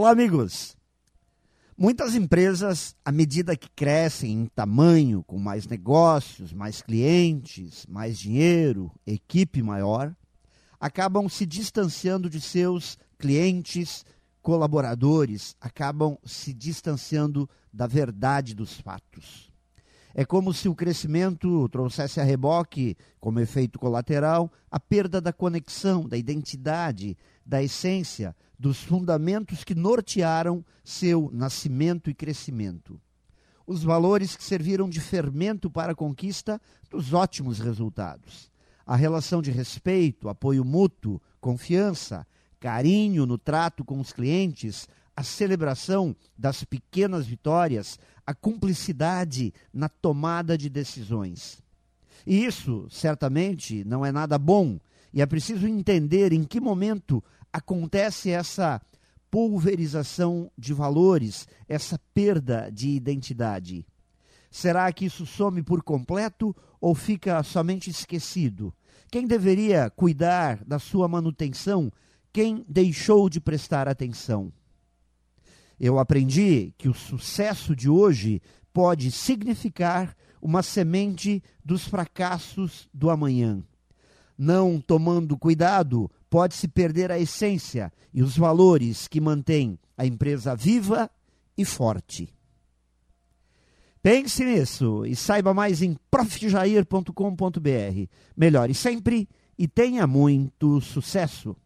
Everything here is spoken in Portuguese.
Olá, amigos. Muitas empresas, à medida que crescem em tamanho, com mais negócios, mais clientes, mais dinheiro, equipe maior, acabam se distanciando de seus clientes, colaboradores, acabam se distanciando da verdade dos fatos. É como se o crescimento trouxesse a reboque, como efeito colateral, a perda da conexão, da identidade, da essência, dos fundamentos que nortearam seu nascimento e crescimento. Os valores que serviram de fermento para a conquista dos ótimos resultados. A relação de respeito, apoio mútuo, confiança, carinho no trato com os clientes, a celebração das pequenas vitórias, a cumplicidade na tomada de decisões. E isso, certamente, não é nada bom, e é preciso entender em que momento acontece essa pulverização de valores, essa perda de identidade? Será que isso some por completo ou fica somente esquecido? Quem deveria cuidar da sua manutenção? Quem deixou de prestar atenção? Eu aprendi que o sucesso de hoje pode significar uma semente dos fracassos do amanhã. Não tomando cuidado, pode-se perder a essência e os valores que mantêm a empresa viva e forte. Pense nisso e saiba mais em profjair.com.br. Melhore sempre e tenha muito sucesso!